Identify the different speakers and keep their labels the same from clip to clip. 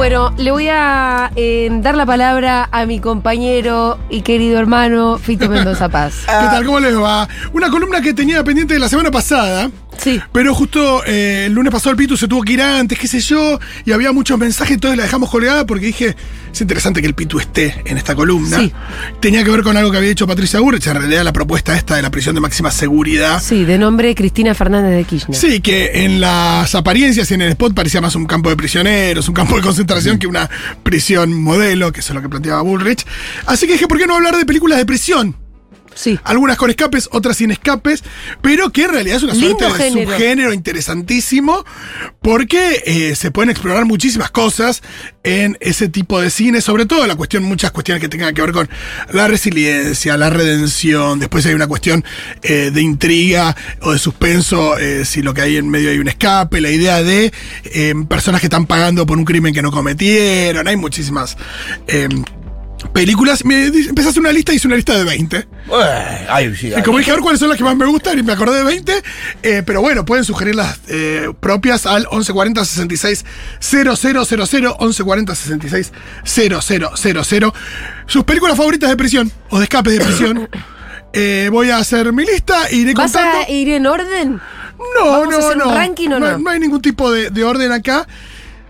Speaker 1: Bueno, le voy a eh, dar la palabra a mi compañero y querido hermano Fito Mendoza Paz.
Speaker 2: ¿Qué tal? ¿Cómo les va? Una columna que tenía pendiente de la semana pasada.
Speaker 1: Sí.
Speaker 2: Pero justo eh, el lunes pasado el Pitu se tuvo que ir antes, qué sé yo, y había muchos mensajes, entonces la dejamos colgada porque dije, es interesante que el Pitu esté en esta columna.
Speaker 1: Sí.
Speaker 2: Tenía que ver con algo que había dicho Patricia Burrich, en realidad la propuesta esta de la prisión de máxima seguridad.
Speaker 1: Sí, de nombre Cristina Fernández de Kirchner.
Speaker 2: Sí, que en las apariencias y en el spot parecía más un campo de prisioneros, un campo de concentración que una prisión modelo, que eso es lo que planteaba Bullrich. Así que dije, ¿por qué no hablar de películas de prisión?
Speaker 1: Sí.
Speaker 2: Algunas con escapes, otras sin escapes, pero que en realidad es una
Speaker 1: Lindo
Speaker 2: suerte de
Speaker 1: género.
Speaker 2: subgénero interesantísimo porque eh, se pueden explorar muchísimas cosas en ese tipo de cine, sobre todo la cuestión, muchas cuestiones que tengan que ver con la resiliencia, la redención, después hay una cuestión eh, de intriga o de suspenso, eh, si lo que hay en medio hay un escape, la idea de personas que están pagando por un crimen que no cometieron, hay muchísimas... Películas, me empecé a hacer una lista y hice una lista de 20.
Speaker 3: Eh, ay, sí,
Speaker 2: Y
Speaker 3: ay.
Speaker 2: como dije, a ver cuáles son las que más me gustan y me acordé de 20. eh, pero bueno, pueden sugerir las eh, propias al 1140 66 000, 1140 66 000. Sus películas favoritas de prisión o de escape de prisión. Eh, voy a hacer mi lista y iré
Speaker 1: ¿Vas
Speaker 2: contando.
Speaker 1: a ir en orden?
Speaker 2: No,
Speaker 1: ¿Vamos a
Speaker 2: no,
Speaker 1: hacer un
Speaker 2: no.
Speaker 1: ranking o no?
Speaker 2: No hay ningún tipo de, de orden acá.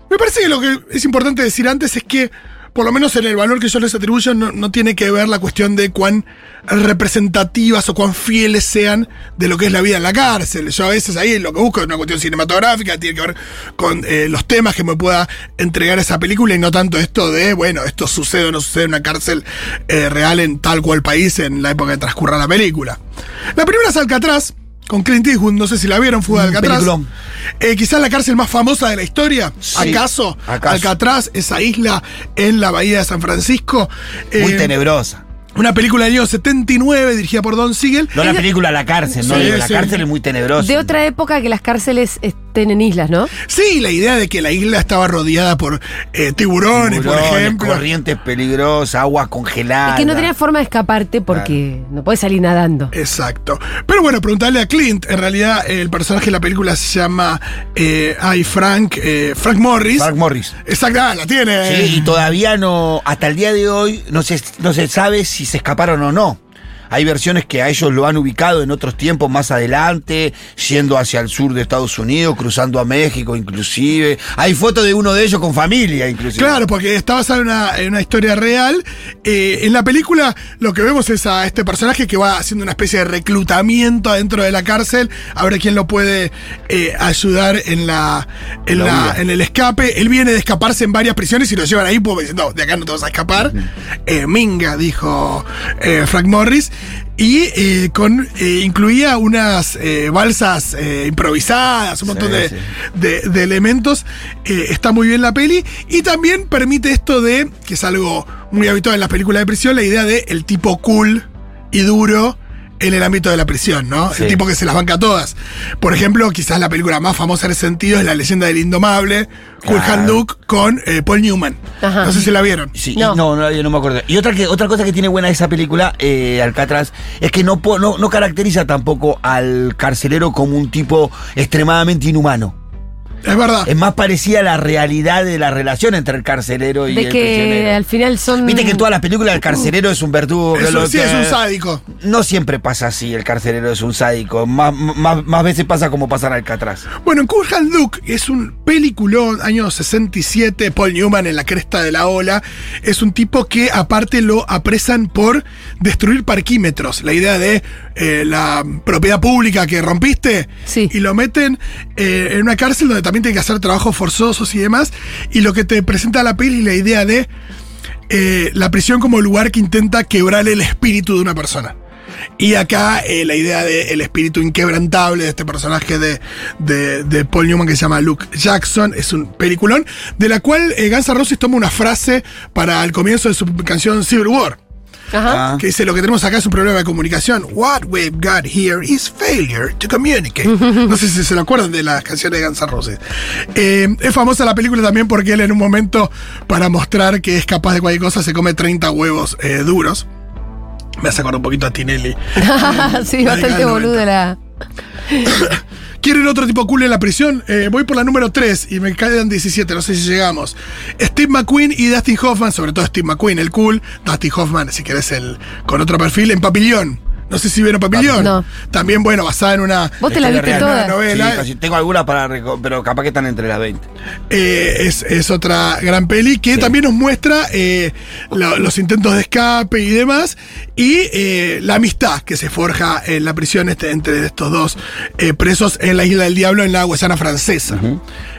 Speaker 2: Me parece que lo que es importante decir antes es que, por lo menos en el valor que yo les atribuyo, no, no tiene que ver la cuestión de cuán representativas o cuán fieles sean de lo que es la vida en la cárcel. Yo a veces ahí lo que busco es una cuestión cinematográfica, tiene que ver con eh, los temas que me pueda entregar esa película y no tanto esto de, bueno, esto sucede o no sucede en una cárcel eh, real en tal cual país en la época que transcurra la película. La primera es Alcatraz. Con Clint Eastwood, no sé si la vieron, Fuga de Alcatraz. Eh, quizás la cárcel más famosa de la historia.
Speaker 3: Sí.
Speaker 2: ¿Acaso?
Speaker 3: ¿Acaso?
Speaker 2: Alcatraz, esa isla en la bahía de San Francisco.
Speaker 3: Muy
Speaker 2: Eh,
Speaker 3: tenebrosa.
Speaker 2: Una película del año 79 dirigida por Don Siegel.
Speaker 3: No la película La cárcel, no,
Speaker 2: Sí,
Speaker 3: la
Speaker 2: sí.
Speaker 3: cárcel es muy tenebrosa.
Speaker 1: De otra época que las cárceles estén en islas, ¿no?
Speaker 2: Sí, la idea de que la isla estaba rodeada por eh, tiburones, por ejemplo.
Speaker 3: corrientes peligrosas, agua congelada.
Speaker 1: Es que no tenías forma de escaparte porque no puedes salir nadando.
Speaker 2: Exacto. Pero bueno, preguntarle a Clint. En realidad, el personaje de la película se llama. Eh, ay, Frank. eh, Frank Morris.
Speaker 3: Frank Morris.
Speaker 2: Exacto, ah, la tiene.
Speaker 3: Sí, y todavía no, hasta el día de hoy, no se, no se sabe si se escaparon o no. Hay versiones que a ellos lo han ubicado en otros tiempos más adelante, yendo hacia el sur de Estados Unidos, cruzando a México inclusive. Hay fotos de uno de ellos con familia inclusive.
Speaker 2: Claro, porque está basada en una, en una historia real. Eh, en la película lo que vemos es a este personaje que va haciendo una especie de reclutamiento adentro de la cárcel, a ver quién lo puede eh, ayudar en la, en,
Speaker 3: La
Speaker 2: en el escape. Él viene de escaparse en varias prisiones y lo llevan ahí porque dicen, no, de acá no te vas a escapar. Eh, Minga, dijo Frank Morris. Y eh, con eh, incluía unas eh, balsas eh, improvisadas, un montón
Speaker 3: Sí,
Speaker 2: de,
Speaker 3: sí.
Speaker 2: de, de elementos. eh, está muy bien la peli. Y también permite esto de, que es algo muy habitual en las películas de prisión, la idea de el tipo cool y duro en el ámbito de la prisión, ¿no?
Speaker 3: Sí.
Speaker 2: El tipo que se las banca todas. Por ejemplo, quizás la película más famosa en ese sentido es La leyenda del indomable, Cool
Speaker 3: Claro.
Speaker 2: Con eh, Paul Newman.
Speaker 1: Ajá.
Speaker 2: No sé si la vieron.
Speaker 3: Sí,
Speaker 1: No.
Speaker 3: no, no, yo no me acuerdo. Y otra que otra cosa que tiene buena esa película, eh, Alcatraz, es que no, no, no caracteriza tampoco al carcelero como un tipo extremadamente inhumano.
Speaker 2: Es verdad.
Speaker 3: Es más parecida a la realidad de la relación entre el carcelero y
Speaker 1: De
Speaker 3: el
Speaker 1: que
Speaker 3: prisionero.
Speaker 1: al final son.
Speaker 3: Viste que en todas las películas el carcelero es un verdugo. que
Speaker 2: Eso
Speaker 3: lo
Speaker 2: sí
Speaker 3: que-
Speaker 2: es un sádico.
Speaker 3: No siempre pasa así, el carcelero es un sádico. Más, más, más veces pasa como pasa en Alcatraz.
Speaker 2: Bueno, en Cool Hand Luke es un peliculón, año 67, Paul Newman en la cresta de la ola. Es un tipo que aparte lo apresan por destruir parquímetros. La idea de eh, la propiedad pública que rompiste.
Speaker 1: Sí.
Speaker 2: Y lo meten eh, en una cárcel donde también tiene que hacer trabajos forzosos y demás. Y lo que te presenta la peli es la idea de eh, la prisión como lugar que intenta quebrar el espíritu de una persona. Y acá eh, la idea del espíritu inquebrantable de este personaje de, de, de Paul Newman que se llama Luke Jackson es un peliculón, de la cual eh, Guns N' Roses toma una frase para el comienzo de su canción Civil War.
Speaker 1: Ajá.
Speaker 3: Ah.
Speaker 2: Que dice, lo que tenemos acá es un problema de comunicación. What we've got here is failure to communicate. No sé si se lo acuerdan de las canciones de Guns N' Roses. Eh, es famosa la película también porque él en un momento, para mostrar que es capaz de cualquier cosa, se come 30 huevos eh, duros. Me hace acordar un poquito a Tinelli.
Speaker 1: sí,
Speaker 2: La
Speaker 1: bastante
Speaker 2: década del
Speaker 1: la.
Speaker 2: ¿Quieren otro tipo cool en la prisión? Eh, voy por la número 3 y me quedan 17, no sé si llegamos. Steve McQueen y Dustin Hoffman, sobre todo Steve McQueen, el cool. Dustin Hoffman, si querés, el con otro perfil, en Papillón. No sé si vieron Papillón.
Speaker 1: No.
Speaker 2: También, bueno, basada en una.
Speaker 1: Vos te la viste toda.
Speaker 2: no, novela.
Speaker 3: Sí, tengo algunas para pero capaz que están entre las 20.
Speaker 2: eh, es, es otra gran peli que
Speaker 3: Sí.
Speaker 2: también nos muestra eh, lo- los intentos de escape y demás. Y eh, la amistad que se forja en la prisión este- entre estos dos eh, presos en la Isla del Diablo, en la Guayana francesa.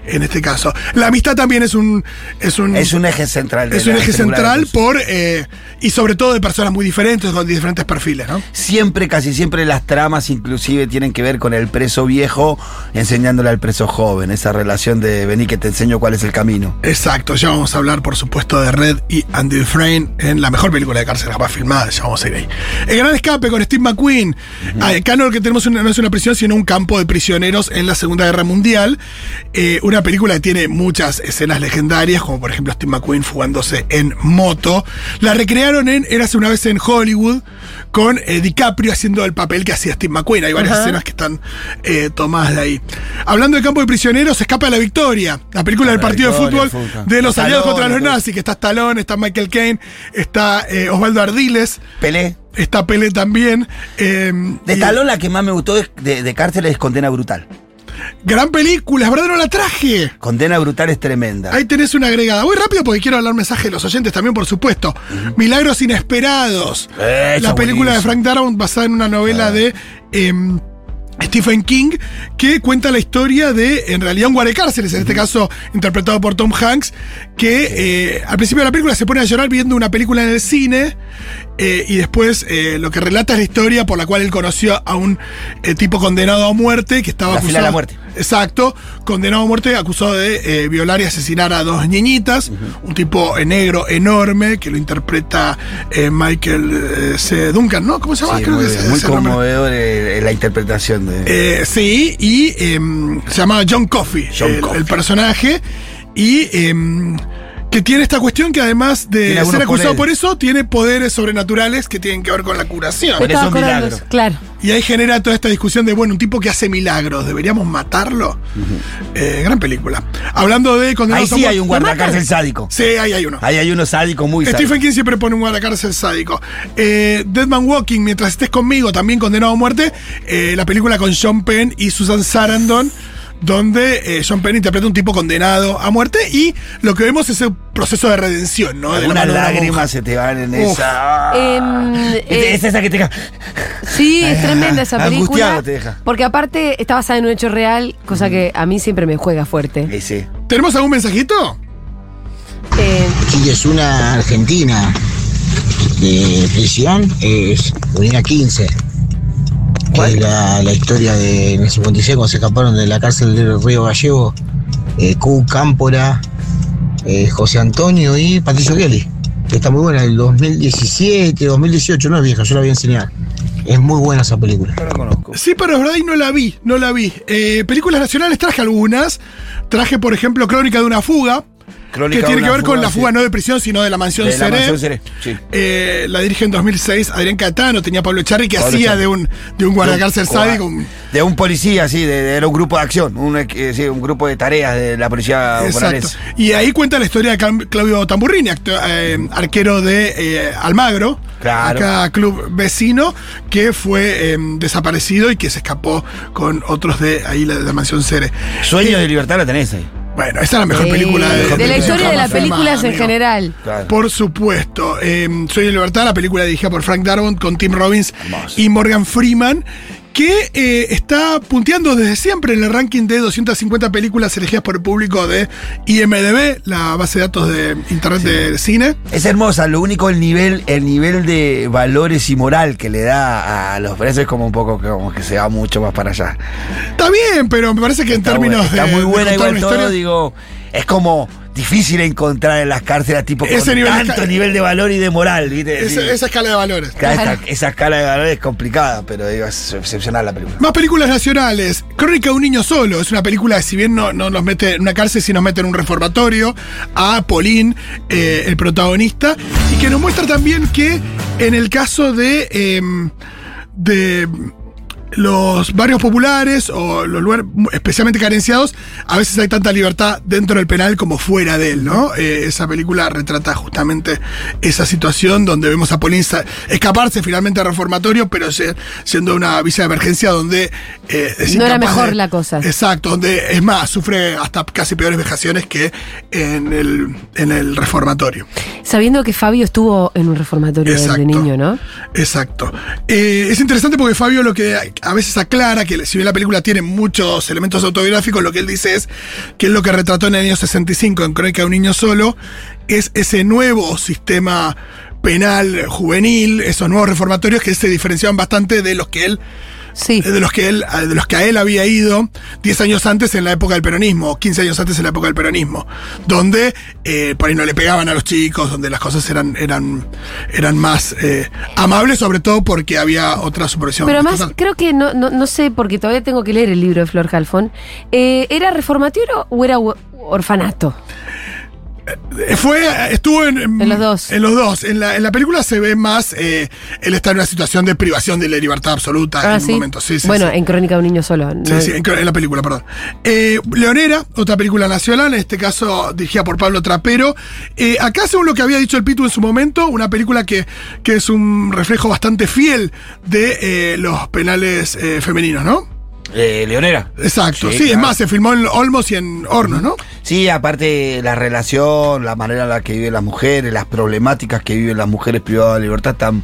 Speaker 2: En este caso. La amistad también es un. Es un,
Speaker 3: Es un eje central. de
Speaker 2: es un eje central por. eh, y sobre todo de personas muy diferentes, con diferentes perfiles, ¿no?
Speaker 3: Siempre, casi siempre las tramas inclusive tienen que ver con el preso viejo enseñándole al preso joven. Esa relación de vení que te enseño cuál es el camino.
Speaker 2: Exacto, ya vamos a hablar, por supuesto, de Red y Andy Dufresne en la mejor película de cárcel jamás filmada. Ya vamos a ir ahí. El gran escape con Steve McQueen. Acá no lo que tenemos una- no es una prisión, sino un campo de prisioneros en la Segunda Guerra Mundial. Eh, una película que tiene muchas escenas legendarias, como por ejemplo Steve McQueen fugándose en moto. La recrearon en Érase una vez en Hollywood con eh, DiCaprio haciendo el papel que hacía Steve McQueen. Hay varias
Speaker 1: Ajá.
Speaker 2: escenas que están eh, tomadas de ahí. Hablando de campo de prisioneros, Escapa de la Victoria, la película del partido de fútbol de los
Speaker 3: Stallone,
Speaker 2: aliados contra los nazis, que está Stallone, está Michael Caine, está eh, Osvaldo Ardiles,
Speaker 3: Pelé.
Speaker 2: está Pelé también. eh,
Speaker 3: De talón la que más me gustó es- de, de cárcel es Condena Brutal.
Speaker 2: Gran película, es verdad, no la traje.
Speaker 3: Condena Brutal es tremenda.
Speaker 2: Ahí tenés una agregada. Voy rápido porque quiero hablar mensaje de los oyentes también, por supuesto. Milagros Inesperados.
Speaker 3: Eh,
Speaker 2: la película de. Frank Darabont basada en una novela de em, Stephen King que cuenta la historia de, en realidad, un guardacárceles, en este caso interpretado por Tom Hanks, que eh, al principio de la película se pone a llorar viendo una película en el cine eh, y después eh, lo que relata es la historia por la cual él conoció a un eh, tipo condenado a muerte que estaba
Speaker 3: La fila de
Speaker 2: acusado.
Speaker 3: la muerte.
Speaker 2: Exacto, condenado a muerte, acusado de violar y asesinar a dos niñitas. Un tipo negro enorme que lo interpreta Michael C. Duncan, ¿no? ¿Cómo se llama?
Speaker 3: Sí,
Speaker 2: Creo
Speaker 3: muy,
Speaker 2: que es
Speaker 3: muy conmovedor eh, la interpretación de.
Speaker 2: Sí, y em, se llama John Coffey,
Speaker 3: John
Speaker 2: el,
Speaker 3: Coffey.
Speaker 2: el personaje. Y em, que tiene esta cuestión que además de ser acusado
Speaker 3: poderes.
Speaker 2: por eso, tiene poderes sobrenaturales que tienen que ver con la curación.
Speaker 3: Por
Speaker 1: estaba
Speaker 3: es
Speaker 1: acordando.
Speaker 3: milagro.
Speaker 1: Claro.
Speaker 2: Y ahí genera toda esta discusión de, bueno, un tipo que hace milagros, ¿deberíamos matarlo? Eh, gran película. Hablando de
Speaker 3: Ahí sí hay un guardacárcel sádico.
Speaker 2: Sí, ahí hay uno.
Speaker 3: Ahí hay uno sádico muy sádico.
Speaker 2: Stephen King siempre pone un guardacárcel sádico. Eh, Dead Man Walking, mientras estés conmigo, también condenado a muerte. eh, la película con Sean Penn y Susan Sarandon, donde eh, Sean Penn interpreta un tipo condenado a muerte y lo que vemos es el proceso de redención, ¿no?
Speaker 3: Algunas lágrimas se te van en
Speaker 2: Uf.
Speaker 3: esa.
Speaker 1: Em,
Speaker 3: Es-
Speaker 1: eh,
Speaker 3: es esa que te deja.
Speaker 1: Sí, es tremenda esa película.
Speaker 3: Te deja.
Speaker 1: Porque aparte está basada en un hecho real, cosa que a mí siempre me juega fuerte.
Speaker 3: Ese.
Speaker 2: ¿Tenemos algún mensajito?
Speaker 1: Eh,
Speaker 4: Aquí es una argentina de prisión, es Unidad 15. Que es la, la historia de en el 56 cuando se escaparon de la cárcel del Río Gallego, eh, Q Cámpora, eh, José Antonio y Patricio Kelly. Que está muy buena, el 2017, 2018, no es vieja, yo la voy a enseñar. Es muy buena esa película.
Speaker 3: No lo conozco.
Speaker 2: Sí, pero es verdad y no la vi, no la vi. Eh, películas nacionales traje algunas. Traje, por ejemplo, Crónica de una fuga,
Speaker 3: Crónica
Speaker 2: que tiene que ver con la
Speaker 3: sí.
Speaker 2: fuga no de prisión, sino de la mansión
Speaker 3: De la
Speaker 2: Seré.
Speaker 3: mansión Seré, sí.
Speaker 2: Eh, la dirige en 2006 Adrián Catano, tenía Pablo Echarri que
Speaker 3: Pablo
Speaker 2: hacía de un, de un guardacárcel sádico. un-
Speaker 3: De un policía, sí, de, de- era un grupo de acción, un, eh, sí, un grupo de tareas de la policía
Speaker 2: Exacto. Y ahí cuenta la historia de Claudio Tamburrini, acto- eh, arquero de Almagro,
Speaker 3: Claro.
Speaker 2: acá club vecino, que fue desaparecido y que se escapó con otros de ahí la, la mansión Cere.
Speaker 3: Sueños de libertad la tenés ahí.
Speaker 2: Bueno, esa es la mejor película de,
Speaker 1: de la historia de las películas
Speaker 2: filmada,
Speaker 1: en
Speaker 2: amigo.
Speaker 1: general.
Speaker 3: Claro.
Speaker 2: Por supuesto. Eh, Soy de Libertad, la película dirigida por Frank Darabont con Tim Robbins
Speaker 3: Hermoso.
Speaker 2: y Morgan Freeman, que eh, está punteando desde siempre en el ranking de 250 películas elegidas por el público de IMDB, la base de datos de Internet de cine.
Speaker 3: Es hermosa, lo único el nivel, el nivel de valores y moral que le da a los precios es como un poco que, como que se va mucho más para allá.
Speaker 2: Está bien, pero me parece que en términos
Speaker 3: buena, está
Speaker 2: de.
Speaker 3: muy
Speaker 2: de
Speaker 3: buena igual todo,
Speaker 2: historia-
Speaker 3: digo, es como difícil encontrar en las cárceles tipo con
Speaker 2: Ese nivel
Speaker 3: tanto nivel de valor y de moral, ¿viste?
Speaker 2: esa, escala de valores.
Speaker 3: Esta- esa escala de valor es complicada, pero digo, es excepcional la película.
Speaker 2: Más películas nacionales. Crónica de un niño solo. Es una película que si bien no, no nos mete en una cárcel, sí nos mete en un reformatorio. A Paulín, eh, el protagonista. Y que nos muestra también que en el caso de. em, de los barrios populares o los lugares especialmente carenciados, a veces hay tanta libertad dentro del penal como fuera de él, ¿no? Eh, esa película retrata justamente esa situación donde vemos a Paulín sa- escaparse finalmente al reformatorio, pero se- siendo una visa de emergencia donde eh, es
Speaker 1: No era mejor
Speaker 2: de-
Speaker 1: la cosa.
Speaker 2: Exacto, donde es más, sufre hasta casi peores vejaciones que en el, en el reformatorio.
Speaker 1: Sabiendo que Fabio estuvo en un reformatorio de- de
Speaker 2: Exacto.
Speaker 1: niño, ¿no?
Speaker 2: Exacto. Eh, es interesante porque Fabio lo que a veces aclara, que si bien la película tiene muchos elementos autobiográficos, lo que él dice es que es lo que retrató en el año 65 en Crónica de un niño solo, es ese nuevo sistema penal juvenil, esos nuevos reformatorios que se diferenciaban bastante de los que él
Speaker 1: Sí.
Speaker 2: de los que él, de los que a él había ido 10 años antes en la época del peronismo, o 15 años antes en la época del peronismo, donde eh, por ahí no le pegaban a los chicos, donde las cosas eran, eran, eran más eh, amables, sobre todo porque había otra supervisión.
Speaker 1: Pero además, creo que no, no, no sé, porque todavía tengo que leer el libro de Flor Halfon. Eh, ¿Era reformatorio o era orfanato?
Speaker 2: Eh, Fue, estuvo en,
Speaker 1: En los dos.
Speaker 2: En los dos. En la, en la película se ve más, eh, él está en una situación de privación de la libertad absoluta en
Speaker 1: Ah,
Speaker 2: un
Speaker 1: sí.
Speaker 2: momento. Sí, sí,
Speaker 1: bueno,
Speaker 2: sí.
Speaker 1: en Crónica de un niño solo. ¿no?
Speaker 2: Sí, sí, en, en la película, perdón. Eh, Leonera, otra película nacional, en este caso dirigida por Pablo Trapero. Eh, acá, según lo que había dicho el Pitu en su momento, una película que, que es un reflejo bastante fiel de eh, los penales eh, femeninos, ¿no?
Speaker 3: Eh, Leonera.
Speaker 2: Exacto, sí,
Speaker 3: Sí,
Speaker 2: es más, se filmó en Olmos y en Hornos, ¿no?
Speaker 3: Sí, aparte la relación, la manera en la que viven las mujeres, las problemáticas que viven las mujeres privadas de libertad están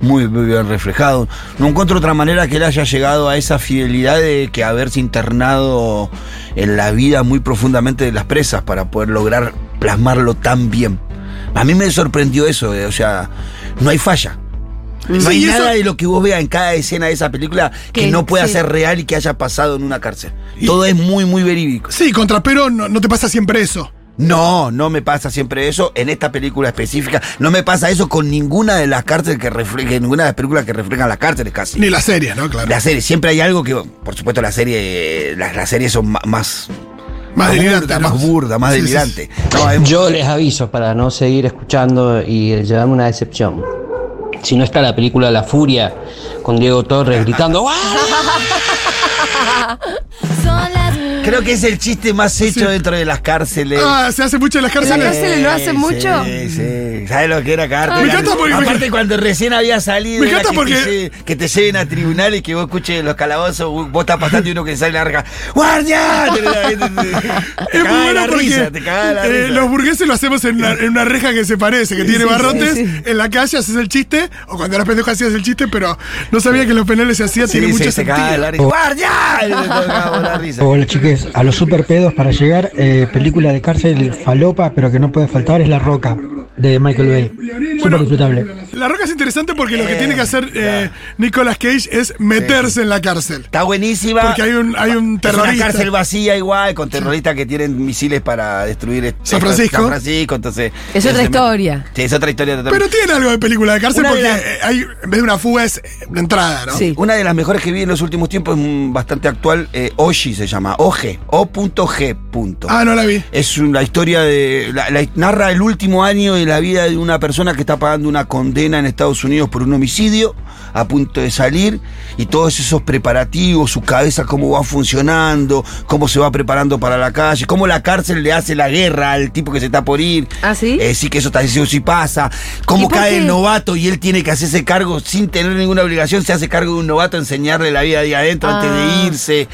Speaker 3: muy, muy bien reflejados. No encuentro otra manera que él haya llegado a esa fidelidad de que haberse internado en la vida muy profundamente de las presas para poder lograr plasmarlo tan bien. A mí me sorprendió eso, eh, o sea, no hay falla. No hay
Speaker 2: y eso-
Speaker 3: nada de lo que vos veas en cada escena de esa película que,
Speaker 1: Que-
Speaker 3: no pueda
Speaker 1: sí.
Speaker 3: ser real y que haya pasado en una cárcel.
Speaker 2: Y-
Speaker 3: Todo es muy, muy verídico.
Speaker 2: Sí, con Trapero no, no te pasa siempre eso.
Speaker 3: No, no me pasa siempre eso. En esta película específica, no me pasa eso con ninguna de las cárceles que reflejan, ninguna de las películas que reflejan las cárceles casi.
Speaker 2: Ni la serie, ¿no? Claro.
Speaker 3: La serie, siempre hay algo que, por supuesto, la serie, las, las series son más.
Speaker 2: Más delirante,
Speaker 3: burda,
Speaker 2: ¿no?
Speaker 3: más burda, más
Speaker 2: Sí, sí,
Speaker 3: delirante. No, es-
Speaker 5: Yo les aviso para no seguir escuchando y llevarme una decepción. Si no está la película La Furia con Diego Torres gritando ¡Ah!
Speaker 3: creo que es el chiste más hecho dentro de las cárceles.
Speaker 2: Ah, se hace mucho en las
Speaker 1: ¿En la
Speaker 2: cárceles.
Speaker 1: cárcel lo hace mucho?
Speaker 3: Sí, sí. ¿Sabes lo que era cárcel?
Speaker 2: Me encanta porque-
Speaker 3: Aparte, cuando recién había salido.
Speaker 2: Me encanta
Speaker 3: que
Speaker 2: porque-
Speaker 3: Te lle- que te lleven a tribunales y que vos escuches los calabozos, vos estás pasando y uno que sale larga. ¡Guardia! Te, te-
Speaker 2: Es muy bueno
Speaker 3: la
Speaker 2: porque
Speaker 3: risa, te cagás de la
Speaker 2: eh,
Speaker 3: risa.
Speaker 2: los burgueses lo hacemos en una, en una reja que se parece, que tiene
Speaker 1: sí,
Speaker 2: barrotes.
Speaker 1: sí, sí.
Speaker 2: En la calle haces el chiste, o cuando eras pendejo hacías el chiste, pero no sabía que en los penales se hacía,
Speaker 3: Sí,
Speaker 2: tiene
Speaker 3: sí,
Speaker 2: mucho
Speaker 3: se
Speaker 2: sentido.
Speaker 3: risa. ¡Guardia! Y te
Speaker 6: a los super pedos para llegar, eh, película de cárcel falopa, pero que no puede faltar es La Roca, de Michael Bay. Súper disfrutable.
Speaker 2: La roca es interesante porque lo que
Speaker 3: Eh,
Speaker 2: tiene que hacer eh, Nicolas Cage es meterse en la cárcel.
Speaker 3: Está buenísima.
Speaker 2: Porque hay un, hay un
Speaker 3: Es
Speaker 2: terrorista.
Speaker 3: una cárcel vacía igual, con terroristas que tienen misiles para destruir este-
Speaker 2: San Francisco.
Speaker 3: San Francisco, entonces.
Speaker 1: Es otra historia.
Speaker 3: Sí, es otra historia totalmente.
Speaker 2: Pero tiene algo de película de cárcel
Speaker 3: Una
Speaker 2: porque eh, hay, en vez de una fuga es eh, una entrada, ¿no?
Speaker 1: Sí.
Speaker 3: Una de las mejores que vi en los últimos tiempos es bastante actual, eh, Oshi se llama, OG, O.G.
Speaker 2: Ah, no la vi.
Speaker 3: Es una historia de. La, la- narra el último año de la vida de una persona que está pagando una condena en Estados Unidos por un homicidio, a punto de salir, y todos esos preparativos, su cabeza, cómo va funcionando, cómo se va preparando para la calle, cómo la cárcel le hace la guerra al tipo que se está por ir.
Speaker 1: ¿Ah, sí?
Speaker 3: Eh, sí, que eso está diciendo si pasa.
Speaker 1: ¿Y
Speaker 3: Cómo cae el novato y él tiene que hacerse cargo sin tener ninguna obligación, se hace cargo de un novato, enseñarle la vida ahí adentro antes
Speaker 1: Ah.
Speaker 3: de irse.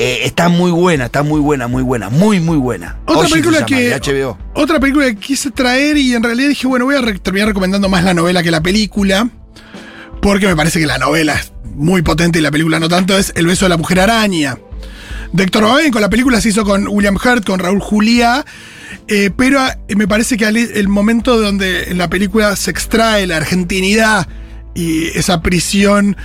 Speaker 3: Eh, está muy buena, está muy buena, muy buena, muy, muy buena.
Speaker 2: Otra película que.
Speaker 3: HBO.
Speaker 2: Otra película que quise traer y en realidad dije, bueno, voy a re- terminar recomendando más la novela que la película. Porque me parece que la novela es muy potente y la película no tanto, es El beso de la mujer araña. De Héctor Babenco, la película se hizo con William Hurt, con Raúl Juliá, eh, pero eh, me parece que al- el momento donde en la película se extrae la argentinidad y esa prisión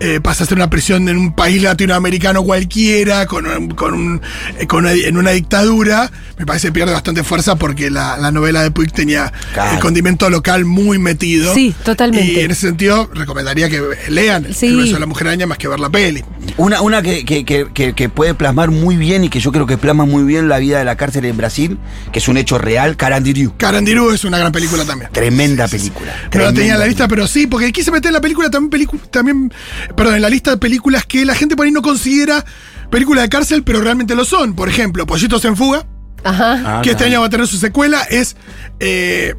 Speaker 2: eh, pasa a ser una prisión en un país latinoamericano cualquiera, con, un- con un, eh, con una- en una dictadura, me parece que pierde bastante fuerza porque la, la novela de Puig tenía
Speaker 3: Claro.
Speaker 2: el condimento local muy metido.
Speaker 1: Sí, totalmente.
Speaker 2: Y en ese sentido, recomendaría que lean
Speaker 1: Sí.
Speaker 2: El beso de la mujer araña más que ver la peli.
Speaker 3: Una, una que, que- que- que- que puede plasmar muy bien y que yo creo que plasma muy bien la vida de la cárcel en Brasil, que es un hecho real, Carandiru.
Speaker 2: Carandiru es una gran película también.
Speaker 3: Tremenda película.
Speaker 2: No la tenía en la lista, pero sí, porque quise meter en la película también, también, perdón, en la lista de películas que la gente por ahí no considera películas de cárcel, pero realmente lo son. Por ejemplo, Pollitos en Fuga,
Speaker 1: Ajá.
Speaker 3: Ah,
Speaker 2: que este año va a tener su secuela, es. eh,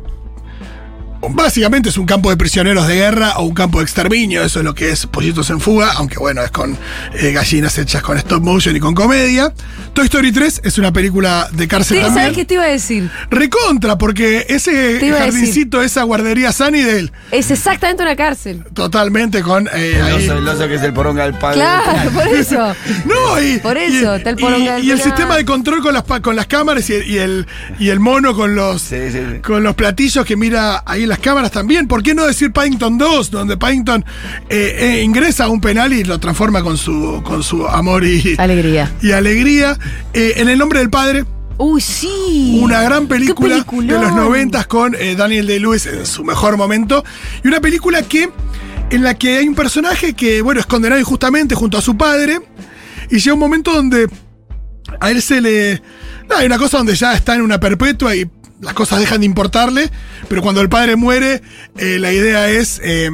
Speaker 2: Básicamente es un campo de prisioneros de guerra o un campo de exterminio, eso es lo que es Pollitos en Fuga, aunque bueno, es con eh, gallinas hechas con stop motion y con comedia. Toy Story 3 es una película de cárcel
Speaker 1: Sí,
Speaker 2: también.
Speaker 1: ¿Sabes qué te iba a decir?
Speaker 2: Recontra, porque ese jardincito, esa guardería Sunnydale,
Speaker 1: Es exactamente una cárcel.
Speaker 2: totalmente con eh,
Speaker 3: El
Speaker 2: ahí-
Speaker 3: oso, el oso que es el poronga del padre.
Speaker 1: Claro, por eso.
Speaker 2: No, y,
Speaker 1: Por eso,
Speaker 2: y-
Speaker 1: está el
Speaker 2: y-
Speaker 1: poronga del
Speaker 2: y el sistema de control con las, con las cámaras y el, y el, y el mono con los,
Speaker 3: Sí, sí, sí.
Speaker 2: con los platillos que mira ahí en las cámaras también. ¿Por qué no decir Paddington 2, donde Paddington eh, eh, ingresa a un penal y lo transforma con su, con su amor y,
Speaker 1: Alegría.
Speaker 2: y alegría? Eh, en el nombre del padre,
Speaker 1: Uy, sí.
Speaker 2: una gran película de los noventas con Daniel Day-Lewis en su mejor momento. Y una película que en la que hay un personaje que, bueno, es condenado injustamente junto a su padre. Y llega un momento donde a él se le... no, hay una cosa donde ya está en una perpetua y las cosas dejan de importarle, pero cuando el padre muere, eh, la idea es eh,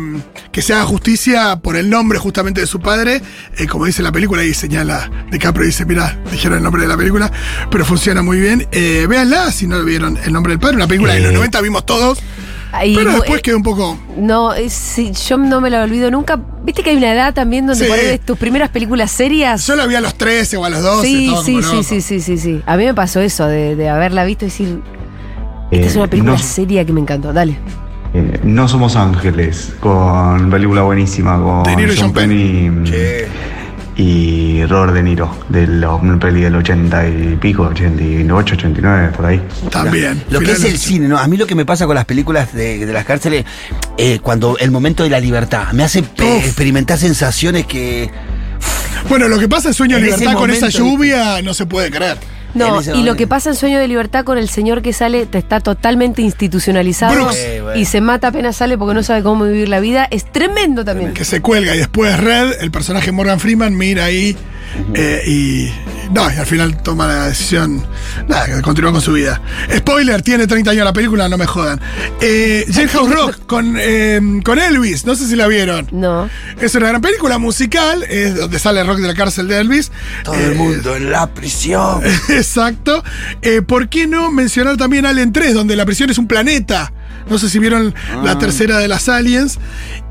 Speaker 2: que se haga justicia por el nombre justamente de su padre, eh, como dice la película, y señala DiCaprio, dice, mira, dijeron el nombre de la película, pero funciona muy bien. Eh, véanla si no vieron el nombre del padre, una película de los 90 vimos todos, pero después
Speaker 1: eh,
Speaker 2: quedó un poco...
Speaker 1: No, es- sí, yo no me la olvido nunca. Viste que hay una edad también donde
Speaker 2: Sí.
Speaker 1: por ahí ves tus primeras películas serias.
Speaker 2: Yo la vi a los 13 o a los 12,
Speaker 1: sí, sí,
Speaker 2: como
Speaker 1: sí, sí, sí, sí, sí. A mí me pasó eso de, de haberla visto y decir, esta es
Speaker 7: Eh,
Speaker 1: una película
Speaker 7: no-
Speaker 1: seria que me encantó. Dale.
Speaker 7: Eh, no somos ángeles, con película buenísima con
Speaker 2: De Niro y
Speaker 7: Sean
Speaker 2: Sean Penn.
Speaker 7: Penn y,
Speaker 3: Sí.
Speaker 7: y Robert De Niro, de la una peli del 80 y pico, 88, 89, por ahí.
Speaker 2: También.
Speaker 3: Lo que es el cine, ¿no? A mí lo que me pasa con las películas de, de las cárceles, eh, cuando el momento de la libertad, me hace
Speaker 2: Uf.
Speaker 3: experimentar sensaciones que.
Speaker 2: Bueno, lo que pasa en Sueño de
Speaker 3: En
Speaker 2: Libertad con esa lluvia no se puede creer.
Speaker 1: No, y lo que pasa en Sueño de Libertad con el señor que sale, te está totalmente institucionalizado
Speaker 2: Brooks.
Speaker 1: Y se mata apenas sale porque no sabe cómo vivir la vida, es tremendo también.
Speaker 2: que se cuelga y después Red, el personaje Morgan Freeman, mira ahí eh, y. No, y al final toma la decisión. Nada, que continúa con su vida. Spoiler, tiene 30 años la película, no me jodan. Eh, Jailhouse Rock con, eh, con Elvis, no sé si la vieron.
Speaker 1: No.
Speaker 2: Es una gran película musical, es donde sale el rock de la cárcel de Elvis.
Speaker 3: Todo
Speaker 2: Eh,
Speaker 3: el mundo en la prisión.
Speaker 2: Exacto. Eh, ¿Por qué no mencionar también Alien 3, donde la prisión es un planeta? No sé si vieron la
Speaker 3: Ah.
Speaker 2: tercera de las Aliens.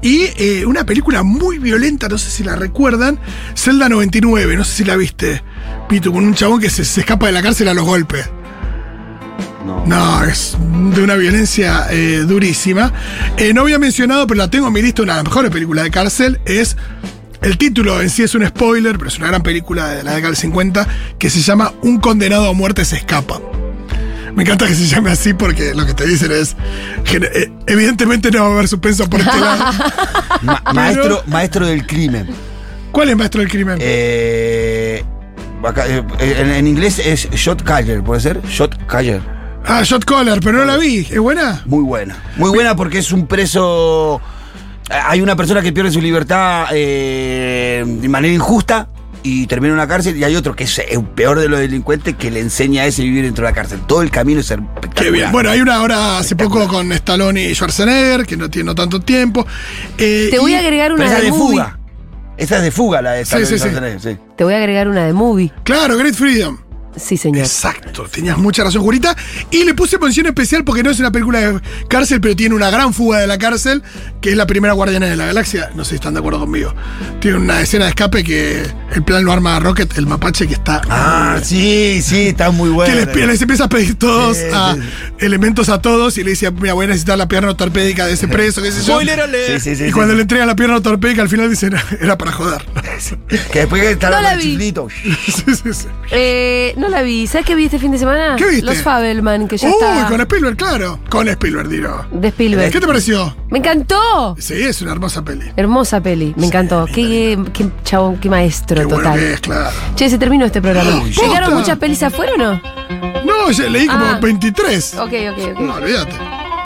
Speaker 2: Y eh, una película muy violenta, no sé si la recuerdan, Zelda 99, no sé si la viste, Pito, con un chabón que se, se escapa de la cárcel a los golpes.
Speaker 7: No.
Speaker 2: No, es de una violencia eh, durísima. Eh, no había mencionado, pero la tengo en mi lista, una de las mejores películas de cárcel. Es. El título en sí es un spoiler, pero es una gran película de la década del 50 que se llama Un condenado a muerte se escapa. Me encanta que se llame así porque lo que te dicen es. eh, Evidentemente no va a haber suspenso por este lado.
Speaker 3: Ma- maestro, maestro del crimen.
Speaker 2: ¿Cuál es Maestro del Crimen?
Speaker 3: Eh, eh, en, en inglés es Shot Caller, ¿puede ser? Shot Caller.
Speaker 2: ah, Shot Caller, pero no la vi. ¿Es buena?
Speaker 3: Muy buena. Muy buena porque es un preso. Hay una persona que pierde su libertad eh, de manera injusta y termina en una cárcel, y hay otro que es el peor de los delincuentes que le enseña a ese vivir dentro de la cárcel. Todo el camino es espectacular.
Speaker 2: Qué bien. Bueno, hay una ahora hace poco con Stallone y Schwarzenegger, que no tiene no tanto tiempo. Eh,
Speaker 1: Te voy
Speaker 2: y-
Speaker 1: a agregar una
Speaker 3: esa
Speaker 1: de
Speaker 3: de
Speaker 1: movie.
Speaker 3: fuga. Esa es de fuga la de
Speaker 2: Sí, sí, sí.
Speaker 3: Schwarzenegger, sí.
Speaker 1: Te voy a agregar una de movie.
Speaker 2: Claro, Great Freedom.
Speaker 1: Sí, señor.
Speaker 2: Exacto, tenías mucha razón, Jurita. Y le puse mención especial porque no es una película de cárcel, pero tiene una gran fuga de la cárcel, que es la primera Guardiana de la Galaxia. No sé si están de acuerdo conmigo. Tiene una escena de escape que el plan lo arma Rocket, el mapache, que está.
Speaker 3: Ah, sí, sí, está muy bueno.
Speaker 2: que les, les empieza a pedir todos
Speaker 3: Sí,
Speaker 2: a
Speaker 3: sí.
Speaker 2: elementos a todos y le dice, mira, voy a necesitar la pierna ortopédica de ese preso, qué sé yo.
Speaker 3: Sí, sí, sí,
Speaker 2: y
Speaker 3: sí,
Speaker 2: cuando
Speaker 3: sí.
Speaker 2: le entregan la pierna ortopédica, al final dicen, era para joder.
Speaker 3: Que después que está
Speaker 1: No la vi.
Speaker 2: sí, sí, sí.
Speaker 1: Eh, no la vi. ¿Sabes qué vi este fin de semana?
Speaker 2: ¿Qué viste?
Speaker 1: Los Fabelman, que ya
Speaker 2: Uy,
Speaker 1: está.
Speaker 2: con Spielberg, claro. Con Spielberg, digo.
Speaker 1: De Spielberg.
Speaker 2: ¿Qué te pareció?
Speaker 1: Me encantó.
Speaker 2: Sí, es una hermosa peli.
Speaker 1: Hermosa peli, me encantó. Qué, qué chabón, qué maestro
Speaker 2: Qué bueno
Speaker 1: total.
Speaker 2: que es, claro.
Speaker 1: Che, se terminó este programa.
Speaker 2: Uy,
Speaker 1: ¿Llegaron
Speaker 2: posta.
Speaker 1: muchas pelis afuera o no?
Speaker 2: No, ya leí como
Speaker 1: Ah.
Speaker 2: 23.
Speaker 1: Ok, ok, ok.
Speaker 2: No, olvídate.